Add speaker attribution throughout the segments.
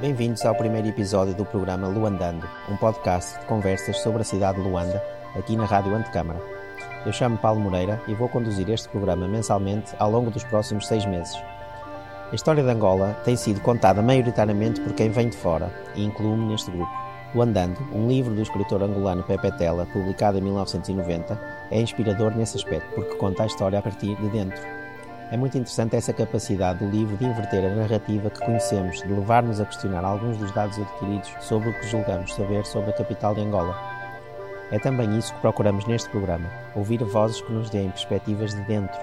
Speaker 1: Bem-vindos ao primeiro episódio do programa Luandando, um podcast de conversas sobre a cidade de Luanda, aqui na Rádio Antecâmara. Eu chamo Paulo Moreira e vou conduzir este programa mensalmente ao longo dos próximos seis meses. A história de Angola tem sido contada maioritariamente por quem vem de fora e incluo-me neste grupo. Luandando, um livro do escritor angolano Pepe Tela, publicado em 1990, é inspirador nesse aspecto porque conta a história a partir de dentro. É muito interessante essa capacidade do livro de inverter a narrativa que conhecemos, de levar-nos a questionar alguns dos dados adquiridos sobre o que julgamos saber sobre a capital de Angola. É também isso que procuramos neste programa: ouvir vozes que nos deem perspectivas de dentro.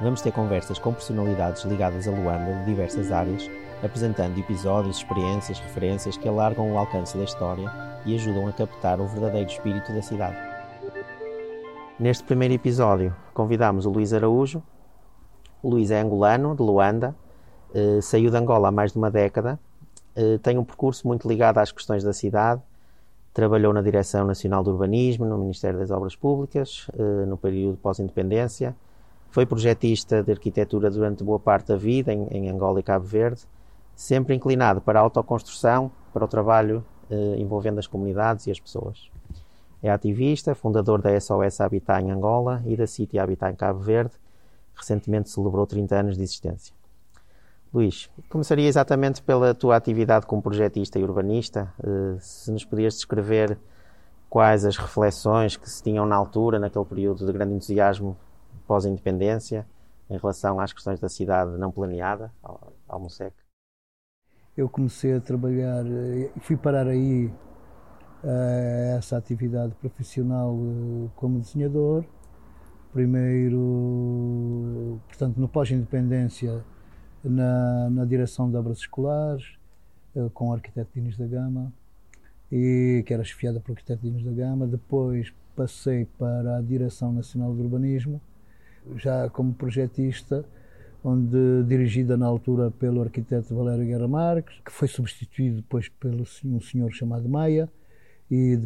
Speaker 1: Vamos ter conversas com personalidades ligadas a Luanda de diversas áreas, apresentando episódios, experiências, referências que alargam o alcance da história e ajudam a captar o verdadeiro espírito da cidade. Neste primeiro episódio, convidamos o Luís Araújo, Luís é angolano, de Luanda, uh, saiu de Angola há mais de uma década, uh, tem um percurso muito ligado às questões da cidade, trabalhou na Direção Nacional do Urbanismo, no Ministério das Obras Públicas, uh, no período pós-independência, foi projetista de arquitetura durante boa parte da vida em, em, Angola e Cabo Verde, sempre inclinado para a autoconstrução, para o trabalho envolvendo as comunidades e as pessoas. É ativista, fundador da SOS Habitat em Angola e da City Habitat em Cabo Verde, recentemente celebrou 30 anos de existência. Luís, começaria exatamente pela tua atividade como projetista e urbanista. Eh, se nos podias descrever quais as reflexões que se tinham na altura, naquele período de grande entusiasmo pós-independência, em relação às questões da cidade não planeada, ao, MUSEC?
Speaker 2: Eu comecei a trabalhar, eh, fui parar aí uh, essa atividade profissional como desenhador primeiro, portanto, no pós-independência, na, na direção de obras escolares, eh, com o arquiteto Dinis da Gama, e, que era chefiada pelo arquiteto Dinis da Gama. Depois passei para a Direção Nacional de Urbanismo, já como projetista, onde dirigida na altura pelo arquiteto Valério Guerra Marques, que foi substituído depois pelo um senhor chamado Maia, e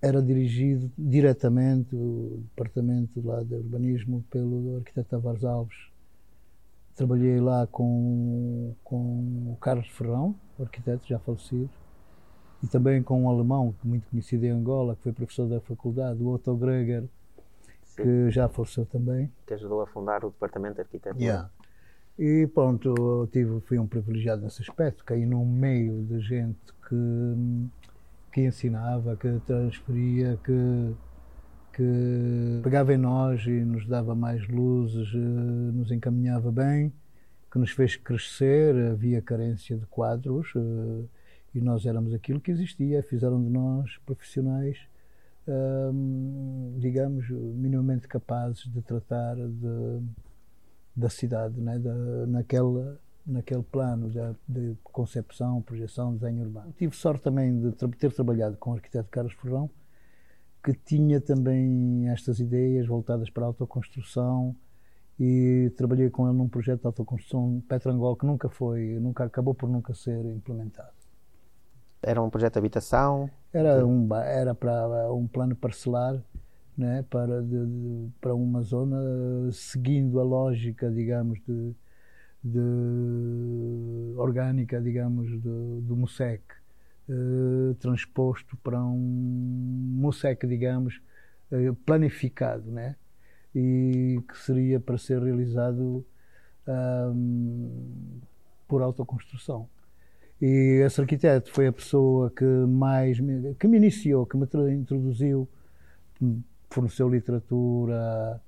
Speaker 2: era dirigido diretamente, o departamento lá de urbanismo, pelo arquiteto Tavares Alves. Trabalhei lá com, com o Carlos Ferrão, arquiteto já falecido, e também com um alemão muito conhecido em Angola, que foi professor da faculdade, o Otto Greger, Sim. que já faleceu também.
Speaker 1: Que ajudou a fundar o departamento de arquitetura.
Speaker 2: Yeah. E pronto, eu tive, fui um privilegiado nesse aspecto, caí num meio de gente que que ensinava, que transferia, que, que pegava em nós e nos dava mais luzes, eh, nos encaminhava bem, que nos fez crescer. Havia carência de quadros eh, e nós éramos aquilo que existia. Fizeram de nós profissionais, ehm, digamos, minimamente capazes de tratar de, da cidade, né? da, naquela naquele plano de, de, concepção, projeção, desenho urbano. Tive sorte também de ter trabalhado com o arquiteto Carlos Ferrão, que tinha também estas ideias voltadas para a autoconstrução e trabalhei com ele num projeto de autoconstrução Petrangol que nunca foi, nunca acabou por nunca ser implementado.
Speaker 1: Era um projeto de habitação?
Speaker 2: Era um era para um plano parcelar, né, para de, de, para uma zona seguindo a lógica, digamos, de de orgânica, digamos, do, MUSEC, eh, transposto para um MUSEC, digamos, eh, planificado, né? E que seria para ser realizado um, por autoconstrução. E esse arquiteto foi a pessoa que mais me, que me iniciou, que me introduziu, forneceu literatura,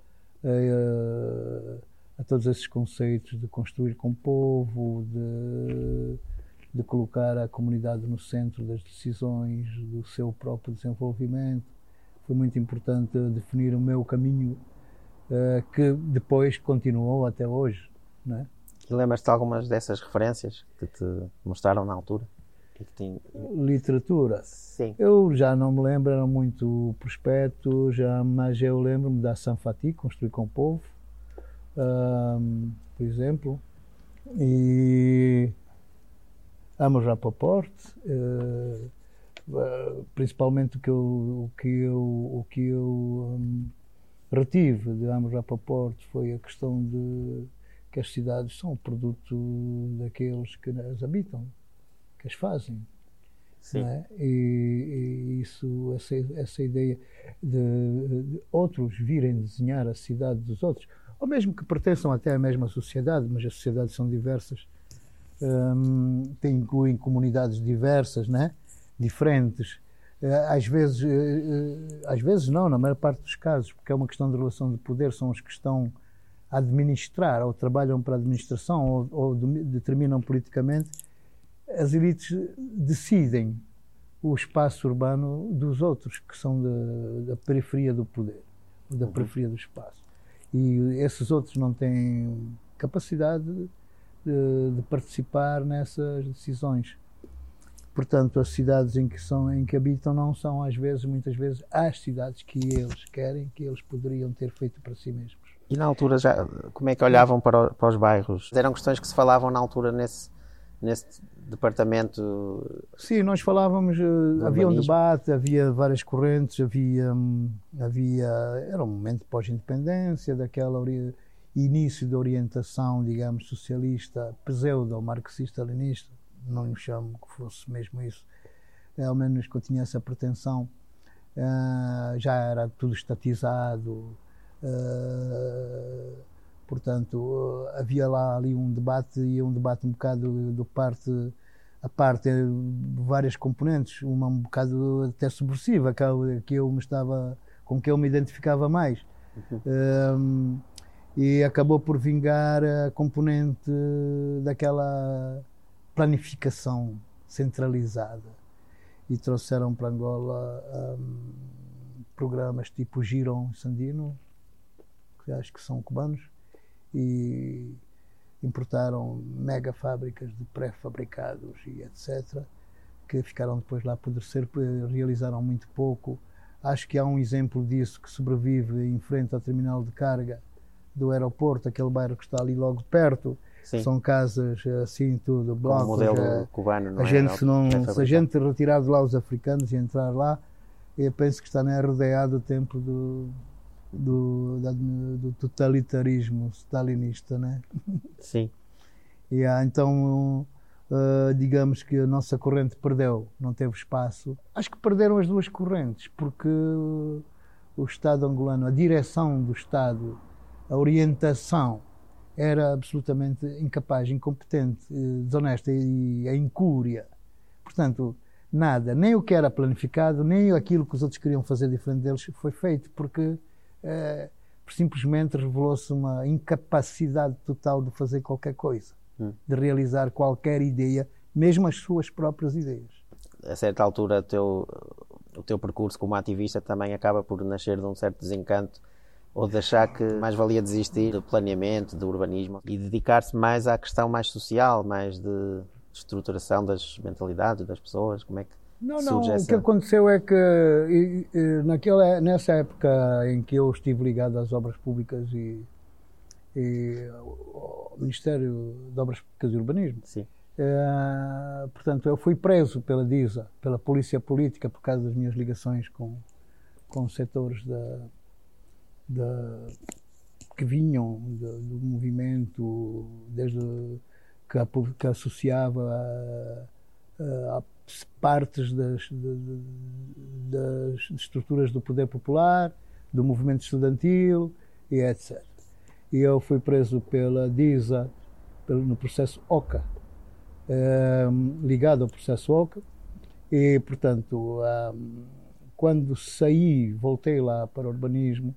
Speaker 2: uh, a todos esses conceitos de construir com o povo, de, de colocar a comunidade no centro das decisões do seu próprio desenvolvimento. Foi muito importante definir o meu caminho, uh, que depois continuou até hoje. Não é?
Speaker 1: E lembras-te de algumas dessas referências que te mostraram na altura?
Speaker 2: Literatura?
Speaker 1: Sim.
Speaker 2: Eu já não me lembro, era muito prospecto, já, mas eu lembro-me da Sanfati, Construir com o Povo, um, por exemplo, e Amos Rapaport, uh, uh, principalmente o que eu, o que eu, o que eu um, retive de Amos Rapaport foi a questão de que as cidades são produto daqueles que as habitam. que as fazem. É? E, e, isso, essa, essa ideia de, de, outros virem desenhar a cidade dos outros, ou mesmo que pertençam até à mesma sociedade, mas as sociedades são diversas, um, tem, incluem comunidades diversas, né? diferentes. Eh, às vezes, eh, eh, às vezes não, na maior parte dos casos, porque é uma questão de relação de poder, são os que estão a administrar ou trabalham para a administração ou, ou determinam politicamente as elites decidem o espaço urbano dos outros, que são da, da periferia do poder, da uhum. periferia do espaço. E esses outros não têm capacidade de, de, participar nessas decisões. Portanto, as cidades em que, são, em que habitam não são, às vezes, muitas vezes, as cidades que eles querem, que eles poderiam ter feito para si mesmos.
Speaker 1: E na altura, já, como é que olhavam para, para os bairros? Eram questões que se falavam na altura nesse, nesse departamento?
Speaker 2: Sim, nós falávamos, eh, havia um debate, havia várias correntes, havia, hum, havia era um momento pós-independência, daquela início da orientação, digamos, socialista, pseudo-marxista-leninista, não lhe chamo que fosse mesmo isso, é, ao menos que eu tinha essa pretensão, uh, já era tudo estatizado, uh, Portanto, havia lá ali um debate e um debate um bocado do parte a parte de várias componentes, uma um bocado até subversiva, que eu, que eu me estava com que eu me identificava mais. Uhum. Um, e acabou por vingar a componente daquela planificação centralizada. E trouxeram para Angola um, programas tipo Giron Sandino, que acho que são cubanos, e importaram mega fábricas de pré-fabricados e etc., que ficaram depois lá a apodrecer, realizaram muito pouco. Acho que há um exemplo disso que sobrevive em frente ao terminal de carga do aeroporto, aquele bairro que está ali logo perto. Sim. São casas assim, tudo, blocos.
Speaker 1: Como modelo é, cubano, não
Speaker 2: a
Speaker 1: é?
Speaker 2: Gente, se, não, se a gente retirar de lá os africanos e entrar lá, eu penso que está na RDA do tempo do, do, do totalitarismo stalinista, né?
Speaker 1: Sim.
Speaker 2: E ah, então, uh, digamos que a nossa corrente perdeu, não teve espaço. Acho que perderam as duas correntes, porque o Estado angolano, a direção do Estado, a orientação era absolutamente incapaz, incompetente, eh, desonesta e a incúria. Portanto, nada, nem o que era planificado, nem aquilo que os outros queriam fazer diferente deles foi feito, porque é, simplesmente revelou-se uma incapacidade total de fazer qualquer coisa, hum. de realizar qualquer ideia, mesmo as suas próprias ideias.
Speaker 1: A certa altura, o teu, o teu percurso como ativista também acaba por nascer de um certo desencanto ou de achar que mais valia desistir do planeamento, do urbanismo e dedicar-se mais à questão mais social, mais de estruturação das mentalidades das pessoas? Como é que
Speaker 2: não, não. O que aconteceu é que e, e, naquela, nessa época em que eu estive ligado às obras públicas e, e ao Ministério de Obras Públicas e Urbanismo. É, portanto, eu fui preso pela DISA, pela Polícia Política, por causa das minhas ligações com, com setores da, da, que vinham do, do movimento, desde que, a, que associava a, a partes das, das, estruturas do poder popular, do movimento estudantil e etc. E eu fui preso pela DISA no processo OCA, ehm, ligado ao processo OCA, e portanto, ehm, quando saí, voltei lá para o urbanismo,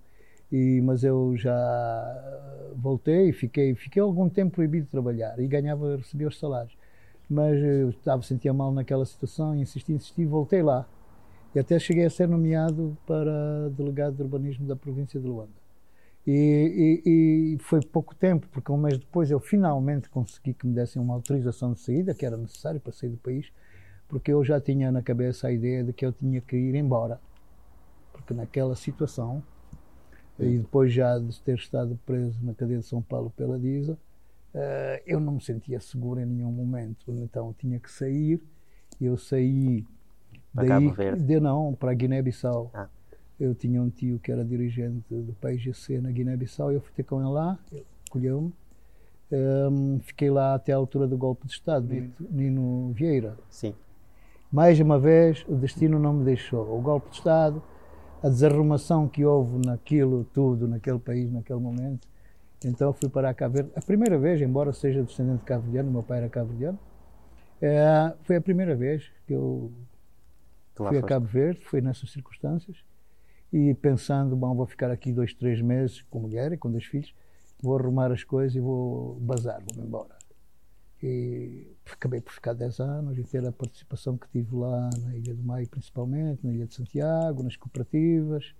Speaker 2: e, mas eu já voltei e fiquei, fiquei algum tempo proibido de trabalhar e ganhava, recebia os salários mas eu estava sentia mal naquela situação, insisti, insisti, voltei lá. E até cheguei a ser nomeado para delegado de urbanismo da província de Luanda. E, e, e, foi pouco tempo, porque um mês depois eu finalmente consegui que me dessem uma autorização de saída, que era necessário para sair do país, porque eu já tinha na cabeça a ideia de que eu tinha que ir embora. Porque naquela situação, e depois já de ter estado preso na cadeia de São Paulo pela DISA, Uh, eu não me sentia seguro em nenhum momento, então tinha que sair. Eu saí
Speaker 1: para daí, Cabo Verde?
Speaker 2: De, não, para Guiné-Bissau. Ah. Eu tinha um tio que era dirigente do PIGC na Guiné-Bissau eu fui ter com ele lá, colheu-me. Um, fiquei lá até à altura do golpe de Estado, Nino, Nino Vieira.
Speaker 1: Sim.
Speaker 2: Mais uma vez, o destino não me deixou. O golpe de Estado, a desarrumação que houve naquilo tudo, naquele país, naquele momento. Então fui para a Cabo Verde. A primeira vez, embora seja descendente de cabo-verdiano, meu pai era cabo-verdiano, é, foi a primeira vez que eu fui a Cabo Verde, foi nessas circunstâncias. E pensando, bom, vou ficar aqui dois, três meses com mulher e com dois filhos, vou arrumar as coisas e vou bazar, vou-me embora. E acabei por ficar 10 anos e ter a participação que tive lá na Ilha do Maio, principalmente, na Ilha de Santiago, nas cooperativas.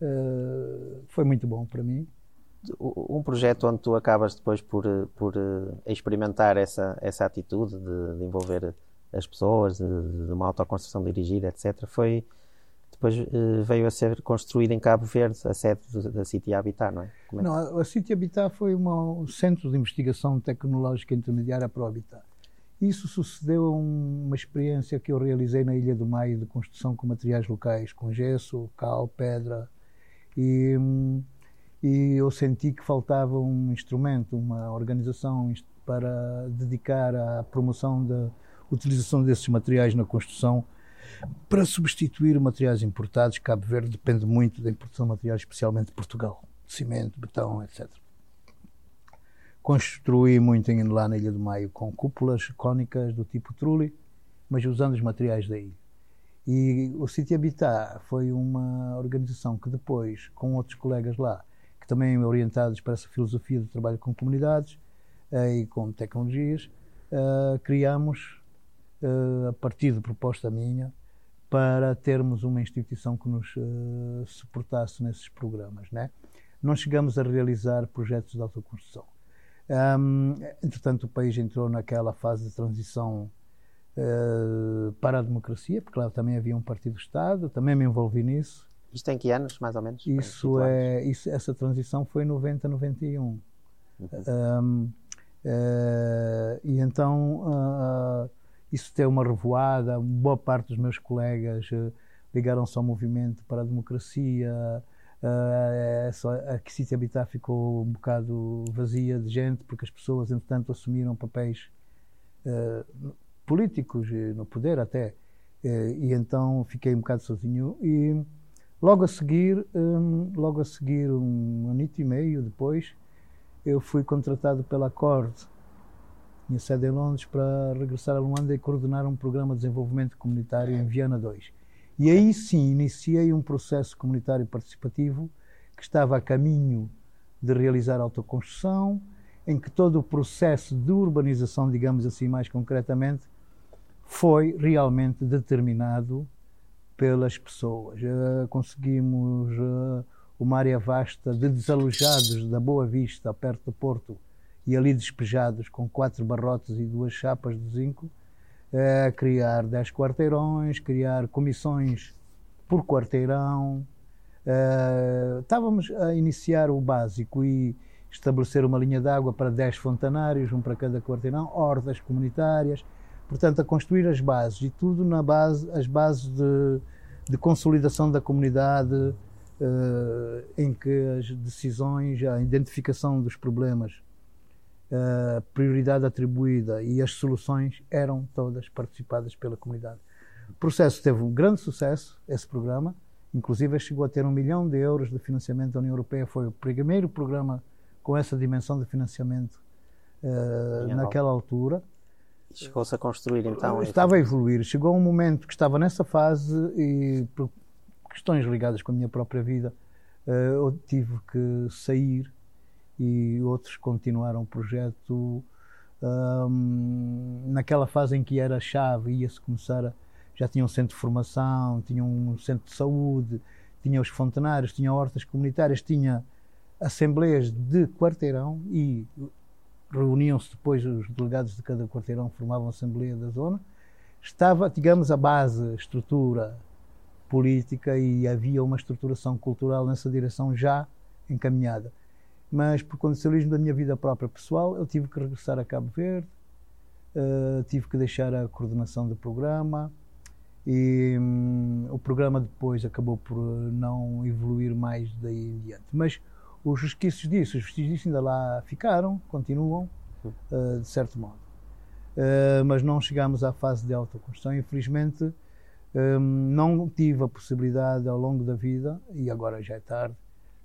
Speaker 2: Uh, foi muito bom para mim.
Speaker 1: Um projeto onde tu acabas depois por, por uh, experimentar essa, essa atitude de, de envolver as pessoas, de, de, uma autoconstrução dirigida, etc., foi depois uh, veio a ser construída em Cabo Verde, a sede da City Habitat, não é?
Speaker 2: é não, a City Habitat foi uma, um centro de investigação tecnológica intermediária para o Habitat. Isso sucedeu a uma experiência que eu realizei na Ilha do Maio de construção com materiais locais, com gesso, cal, pedra. E, e eu senti que faltava um instrumento, uma organização para dedicar à promoção da utilização desses materiais na construção para substituir materiais importados, Cabo Verde depende muito da importação de materiais, especialmente de Portugal, cimento, betão, etc. Construí muito lá na Ilha do Maio com cúpulas cônicas do tipo trulli, mas usando os materiais da ilha. E o City Habitat foi uma organização que depois, com outros colegas lá, que também orientados para essa filosofia do trabalho com comunidades eh, e com tecnologias, uh, criamos, uh, a partir de proposta minha, para termos uma instituição que nos uh, suportasse nesses programas. Né? Não chegamos a realizar projetos de autoconstrução. Um, entretanto, o país entrou naquela fase de transição uh, para a democracia, porque lá também havia um partido-Estado, também me envolvi nisso.
Speaker 1: Isto em que anos, mais ou menos?
Speaker 2: Isso é, isso, essa transição foi em 90, 91. Uhum. Um, uh, e então uh, isso tem uma revoada. Boa parte dos meus colegas uh, ligaram-se ao movimento para a democracia. Uh, a City Habitat ficou um bocado vazia de gente porque as pessoas, entretanto, assumiram papéis políticos no poder até. e então fiquei um bocado sozinho. E logo a seguir, um, logo a seguir, um ano e meio depois, eu fui contratado pela Cord minha sede em Londres, para regressar a Luanda e coordenar um programa de desenvolvimento comunitário em Viana 2. E aí sim iniciei um processo comunitário participativo que estava a caminho de realizar autoconstrução, em que todo o processo de urbanização, digamos assim mais concretamente, foi realmente determinado pelas pessoas. Uh, conseguimos uh, uma área vasta de desalojados da Boa Vista, perto do Porto, e ali despejados com quatro barrotes e duas chapas de zinco, a criar dez quarteirões, criar comissões por quarteirão. Estávamos a iniciar o básico e estabelecer uma linha de água para 10 fontanários, um para cada quarteirão, hordas comunitárias, portanto a construir as bases e tudo na base, as bases de, de consolidação da comunidade, uh, em que as decisões, a identificação dos problemas a prioridade atribuída e as soluções eram todas participadas pela comunidade. O processo teve um grande sucesso, esse programa, inclusive chegou a ter um milhão de euros de financiamento da União Europeia, foi o primeiro programa com essa dimensão de financiamento uh, naquela altura.
Speaker 1: Chegou-se a construir então?
Speaker 2: Estava a evoluir. Chegou um momento que estava nessa fase e por questões ligadas com a minha própria vida, uh, eu tive que sair e outros continuaram o projeto um, naquela fase em que era chave, ia-se começar a, já tinha um centro de formação, tinha um centro de saúde, tinha os fontanários, tinha hortas comunitárias, tinha assembleias de quarteirão e reuniam-se depois os delegados de cada quarteirão, formavam a assembleia da zona. Estava, digamos, a base, a estrutura política e havia uma estruturação cultural nessa direção já encaminhada mas por condicionalismo da minha vida própria pessoal, eu tive que regressar a Cabo Verde, uh, tive que deixar a coordenação do programa e um, o programa depois acabou por não evoluir mais daí em diante. Mas os resquícios disso, os vestígios disso ainda lá ficaram, continuam uh, de certo modo. Uh, mas não chegámos à fase de autoconstrução. Infelizmente, um, não tive a possibilidade ao longo da vida, e agora já é tarde,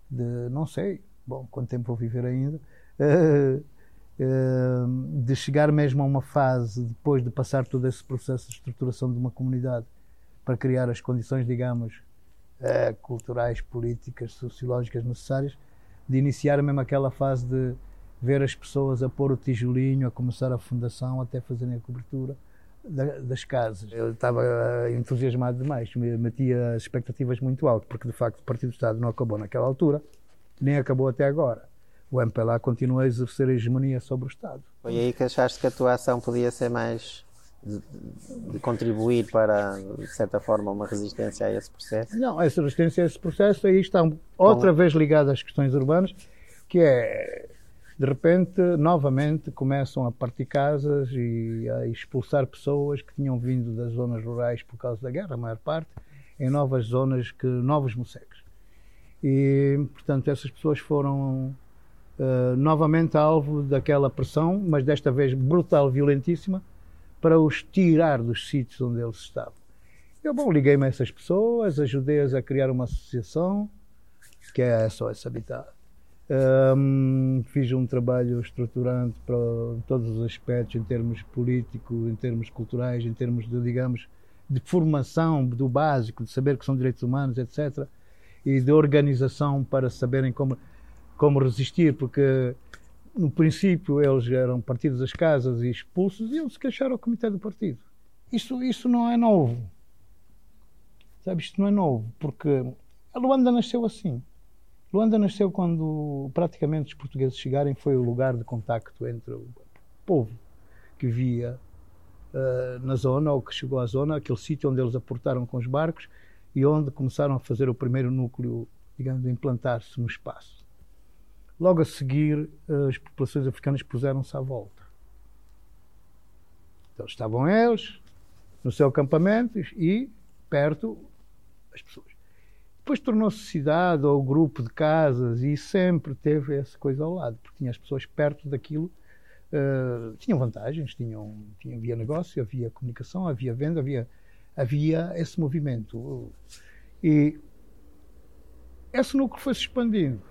Speaker 2: de, não sei, bom, quanto tempo vou viver ainda, uh, de chegar mesmo a uma fase, depois de passar todo esse processo de estruturação de uma comunidade, para criar as condições, digamos, culturais, políticas, sociológicas necessárias, de iniciar mesmo aquela fase de ver as pessoas a pôr o tijolinho, a começar a fundação, até fazerem a cobertura das casas. Eu estava eh, entusiasmado demais, metia as expectativas muito alto, porque de facto o Partido do Estado não acabou naquela altura, nem acabou até agora. O MPLA continua a exercer a hegemonia sobre o Estado.
Speaker 1: Foi aí que achaste que a tua ação podia ser mais de, de, contribuir para, de certa forma, uma resistência a esse processo?
Speaker 2: Não, essa resistência a esse processo aí está outra vez ligada às questões urbanas, que é, de repente, novamente começam a partir casas e a expulsar pessoas que tinham vindo das zonas rurais por causa da guerra, a maior parte, em novas zonas, que novos moceques. E, portanto, essas pessoas foram uh, novamente alvo daquela pressão, mas desta vez brutal, violentíssima, para os tirar dos sítios onde eles estavam. Eu, bom, liguei-me a essas pessoas, ajudei-as a criar uma associação, que é a SOS Habitat. Um, fiz um trabalho estruturante para todos os aspectos, em termos políticos, em termos culturais, em termos de, digamos, de formação do básico, de saber que são direitos humanos, etc. E de organização para saberem como, como resistir, porque no princípio eles eram partidos das casas e expulsos e eles se queixaram ao comitê do partido. Isso, isso não é novo. Sabe, isto não é novo, porque a Luanda nasceu assim. Luanda nasceu quando praticamente os portugueses chegarem, foi o lugar de contacto entre o povo que via uh, na zona, ou que chegou à zona, aquele sítio onde eles aportaram com os barcos e onde começaram a fazer o primeiro núcleo, digamos, implantar-se no espaço. Logo a seguir, as populações africanas puseram-se à volta. Então estavam eles no seu acampamento e perto as pessoas. Depois tornou-se cidade ou grupo de casas e sempre teve essa coisa ao lado, porque tinha as pessoas perto daquilo. Uh, tinham vantagens, tinham, tinha, havia negócio, havia comunicação, havia venda, havia, havia esse movimento. E esse núcleo foi se expandindo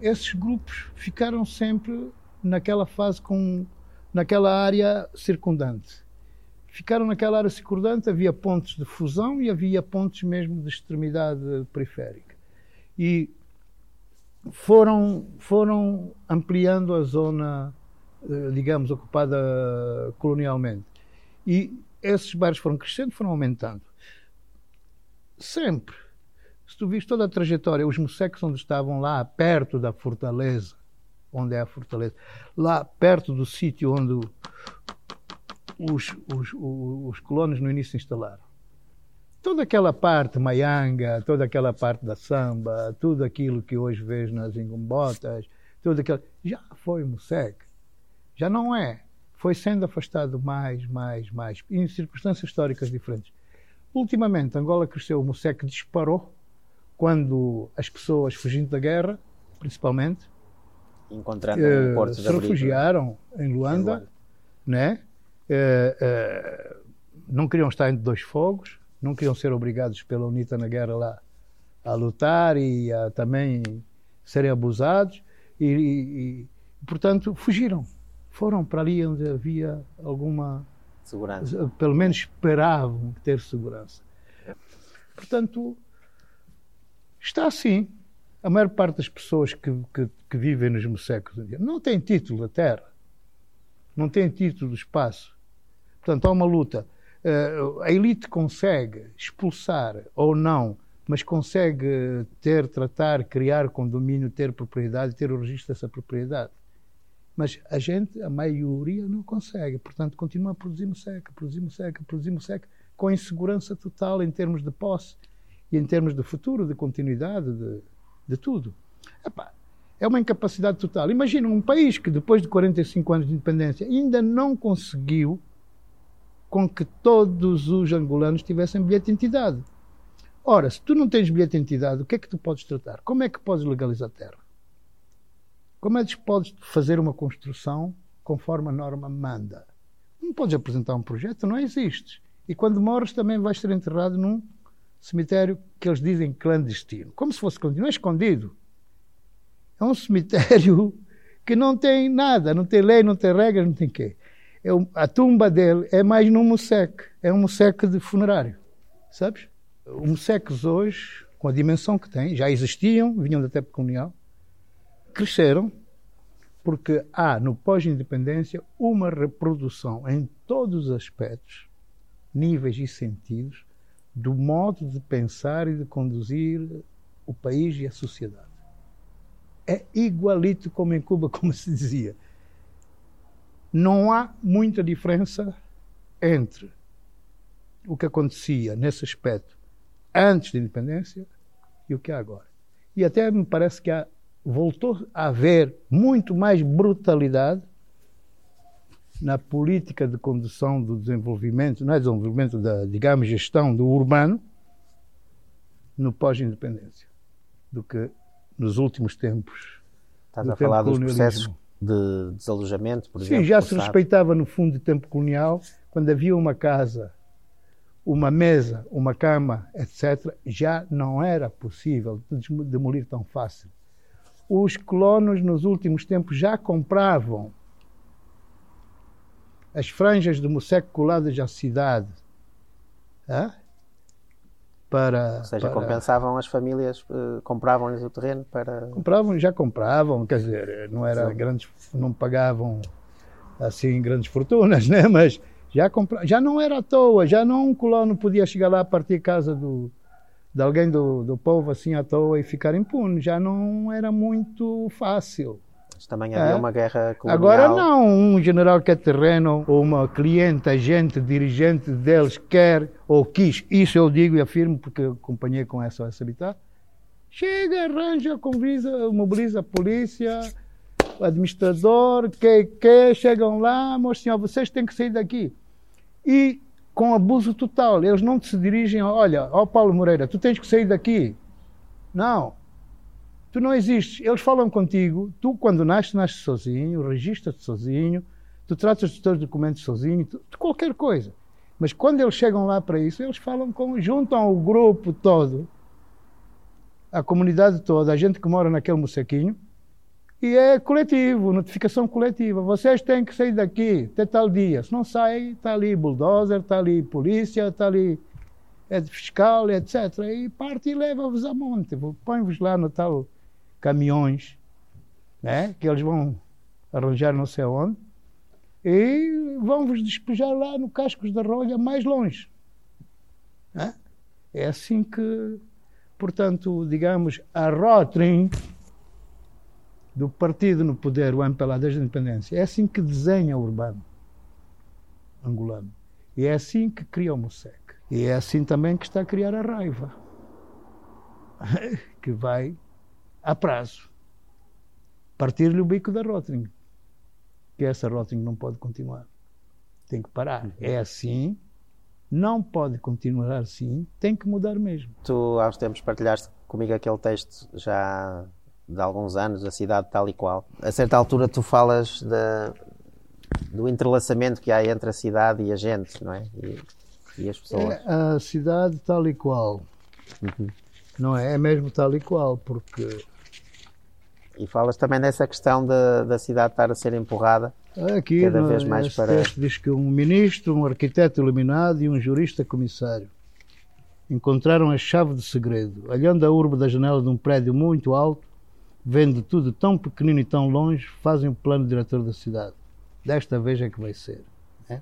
Speaker 2: esses grupos ficaram sempre naquela fase com naquela área circundante. Ficaram naquela área circundante, havia pontos de fusão e havia pontos mesmo de extremidade periférica. E foram foram ampliando a zona, eh, digamos, ocupada colonialmente. E esses bairros foram crescendo, foram aumentando. Sempre se tu viste toda a trajetória, os mocecos onde estavam lá, perto da fortaleza, onde é a fortaleza, lá perto do sítio onde os, os, os, os colonos no início se instalaram. Toda aquela parte maianga, toda aquela parte da samba, tudo aquilo que hoje vês nas engombotas, tudo aquilo, já foi moceque. Já não é. Foi sendo afastado mais, mais, mais, em circunstâncias históricas diferentes. Ultimamente, Angola cresceu, o moceque disparou quando as pessoas fugindo da guerra, principalmente,
Speaker 1: encontrando uh, um porto
Speaker 2: se refugiaram em Luanda, em Luanda. né? Uh, uh, não queriam estar entre dois fogos, não queriam ser obrigados pela UNITA na guerra lá a lutar e a também serem abusados e, e, e portanto fugiram, foram para ali onde havia alguma
Speaker 1: segurança,
Speaker 2: pelo menos esperavam ter segurança. Portanto, Está assim. A maior parte das pessoas que, que, que vivem nos mocecos não tem título da terra, não tem título do espaço. Portanto, há uma luta. Uh, a elite consegue expulsar ou não, mas consegue ter, tratar, criar condomínio, ter propriedade, ter o registro dessa propriedade. Mas a gente, a maioria, não consegue. Portanto, continua a produzir moceca, produzir moceca, produzir moceca, com insegurança total em termos de posse, e em termos de futuro, de continuidade, de, de tudo. Epá, é uma incapacidade total. Imagina um país que depois de 45 anos de independência ainda não conseguiu com que todos os angolanos tivessem bilhete de identidade. Ora, se tu não tens bilhete de identidade, o que é que tu podes tratar? Como é que podes legalizar a terra? Como é que podes fazer uma construção conforme a norma manda. Não podes apresentar um projeto, não existe. E quando morres também vais ser enterrado num cemitério que eles dizem clandestino. Como se fosse clandestino, é escondido. É um cemitério que não tem nada, não tem lei, não tem regras, não tem quê. É a tumba dele é mais num museque, é um museque de funerário, sabes? Museques hoje, com a dimensão que têm, já existiam, vinham da tempo colonial, cresceram, porque há no pós-independência uma reprodução em todos os aspectos, níveis e sentidos, do modo de pensar e de conduzir o país e a sociedade. É igualito como em Cuba, como se dizia. Não há muita diferença entre o que acontecia nesse aspecto antes da independência e o que há agora. E até me parece que há voltou a haver muito mais brutalidade na política de condução do desenvolvimento, não é desenvolvimento da, digamos, gestão do urbano no pós-independência do que nos últimos tempos.
Speaker 1: Estás a falar dos processos de desalojamento, por exemplo?
Speaker 2: Sim, já se respeitava no fundo do tempo colonial, quando havia uma casa, uma mesa, uma cama, etc., já não era possível demolir tão fácil os colonos nos últimos tempos já compravam as franjas de moseque coladas à cidade.
Speaker 1: Para, Ou seja, para... compensavam as famílias, uh, compravam-lhes o terreno para.
Speaker 2: Compravam, já compravam, quer dizer, não era Sim. grandes, não pagavam assim grandes fortunas, né? mas já, compra... já não era à toa, já não um colono podia chegar lá a partir casa do, de alguém do, do povo assim à toa e ficar impune. Já não era muito fácil.
Speaker 1: Mas também havia é. uma guerra colonial.
Speaker 2: Agora não, um general quer terreno, ou uma cliente, agente, dirigente deles quer ou quis, isso eu digo e afirmo porque acompanhei com essa habitat. Chega, arranja, convisa, mobiliza a polícia, o administrador, que, que, chegam lá, moço senhor, vocês têm que sair daqui. E com abuso total. Eles não se dirigem, olha, ó Paulo Moreira, tu tens que sair daqui. Não. Tu não existes. Eles falam contigo, tu quando nasces, nasces sozinho, registras-te sozinho, tu tratas dos teus documentos sozinho, tu, qualquer coisa. Mas quando eles chegam lá para isso, eles falam com, juntam o grupo todo, a comunidade toda, a gente que mora naquele mocequinho, e é coletivo, notificação coletiva. Vocês têm que sair daqui até tal dia. Se não saem, está ali bulldozer, está ali polícia, está ali é fiscal, etc. E parte e leva-vos a monte. Põe-vos lá no tal caminhões, né? que eles vão arranjar não sei onde, e vão-vos despejar lá no Cascos da Rolha, mais longe. Né? É assim que, portanto, digamos, a Rotring do partido no poder, o MPLA, desde a independência. É assim que desenha o urbano angolano. E é assim que cria o MOSEC. E é assim também que está a criar a raiva, que vai a prazo partir-lhe o bico da Rotring. Que essa Rotring não pode continuar. Tem que parar. Uhum. É assim, não pode continuar assim, tem que mudar mesmo.
Speaker 1: Tu, há uns tempos, partilhaste comigo aquele texto já de alguns anos, a cidade tal e qual. A certa altura tu falas de, do entrelaçamento que há entre a cidade e a gente, não é? E, e as pessoas.
Speaker 2: É a cidade tal e qual. Uhum. Não é? É mesmo tal e qual, porque.
Speaker 1: E falas também dessa questão de, da cidade estar a ser empurrada
Speaker 2: Aqui, cada vez mais para. diz que um ministro, um arquiteto iluminado e um jurista comissário encontraram a chave de segredo. Olhando a urbe da janela de um prédio muito alto, vendo tudo tão pequenino e tão longe, fazem o plano diretor da cidade. Desta vez é que vai ser. É?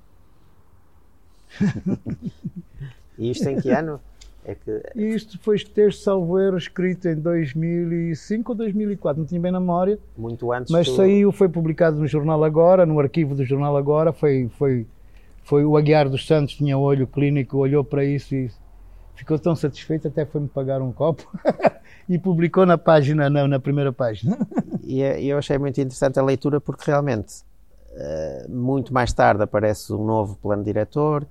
Speaker 1: e isto em que ano? É que...
Speaker 2: Isto foi texto, salvo erro, escrito em 2005 ou 2004, não tinha bem na memória.
Speaker 1: Muito antes
Speaker 2: Mas
Speaker 1: do...
Speaker 2: saiu, foi publicado no Jornal Agora, no arquivo do Jornal Agora, foi, foi, foi o Aguiar dos Santos, tinha olho clínico, olhou para isso e ficou tão satisfeito, até foi-me pagar um copo. e publicou na página, na, na primeira página.
Speaker 1: É, e eu achei muito interessante a leitura porque realmente uh, muito mais tarde aparece um novo plano diretor.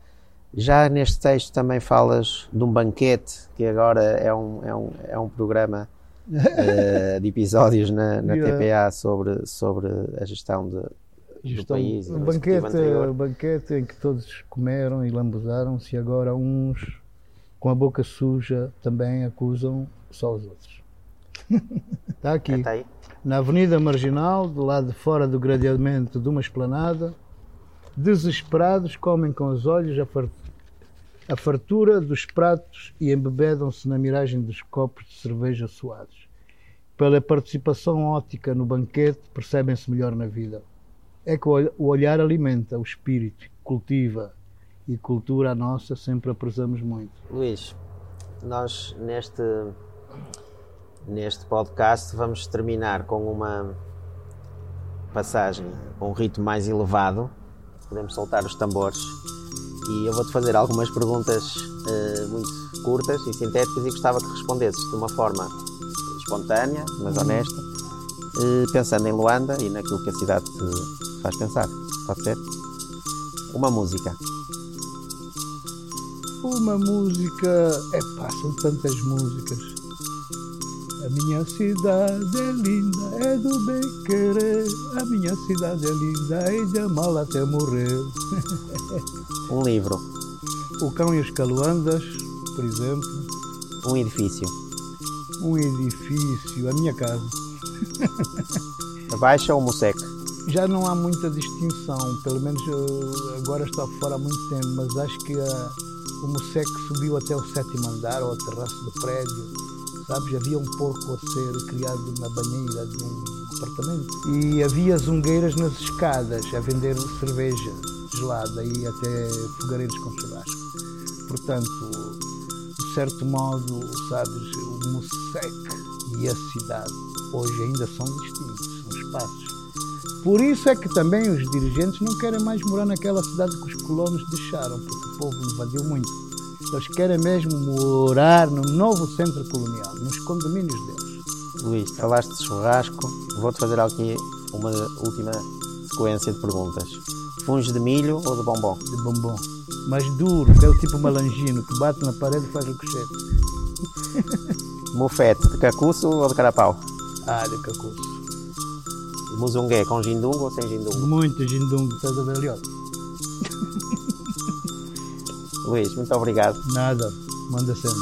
Speaker 1: Já neste texto também falas de um banquete, que agora é um, é um, é um programa uh, de episódios na, na TPA sobre, sobre a gestão de, do país.
Speaker 2: um banquete, banquete em que todos comeram e lambuzaram-se e agora uns com a boca suja também acusam só os outros. Está aqui.
Speaker 1: Aí?
Speaker 2: na Avenida Marginal, do lado de fora do gradeamento de uma esplanada, desesperados comem com os olhos a, a fartura dos pratos e embebedam-se na miragem dos copos de cerveja suados. Pela participação ótica no banquete, percebem-se melhor na vida. É que o ol- o olhar alimenta o espírito, cultiva e cultura a nossa sempre a prezamos muito.
Speaker 1: Luís, nós neste, neste podcast vamos terminar com uma passagem, um ritmo mais elevado. Podemos soltar os tambores e eu vou-te fazer algumas perguntas eh, muito curtas e sintéticas e gostava que respondesses de uma forma espontânea, mas honesta, eh, pensando em Luanda e naquilo que a cidade te faz pensar. Pode ser? Uma música.
Speaker 2: Uma música. É pá, são tantas músicas. A minha cidade é linda, é do bem querer. A minha cidade é linda, é de amá-la até morrer.
Speaker 1: Um livro.
Speaker 2: O Cão e os Caluandas, por exemplo.
Speaker 1: Um edifício.
Speaker 2: Um edifício, a minha casa.
Speaker 1: Baixa ou Mosec?
Speaker 2: Já não há muita distinção, pelo menos eu agora estou fora há muito tempo, mas acho que a, o Mosec subiu até o sétimo andar ou a terraço do prédio, sabes? Havia um porco a ser criado na banheira de um apartamento e havia zungueiras nas escadas a vender cerveja gelada e até fogareiros com churrasco. Portanto, de certo modo, sabes, o Mosec e a cidade hoje ainda são distintos, são espaços. Por isso é que também os dirigentes não querem mais morar naquela cidade que os colonos deixaram, porque o povo invadiu muito. Eles querem mesmo morar no novo centro colonial, nos condomínios deles.
Speaker 1: Luís, falaste de churrasco. Vou-te fazer aqui uma última sequência de perguntas. Funge de milho ou de bombom?
Speaker 2: De bombom. Mais duro, aquele tipo malangino que bate na parede e faz ricochete.
Speaker 1: Mofete de cacuço ou de carapau?
Speaker 2: Ah, de cacuço.
Speaker 1: Muzungué com gindungo ou sem gindungo?
Speaker 2: Muito gindungo, estás a ver ali? ó.
Speaker 1: Luís, muito obrigado.
Speaker 2: Nada, manda sempre.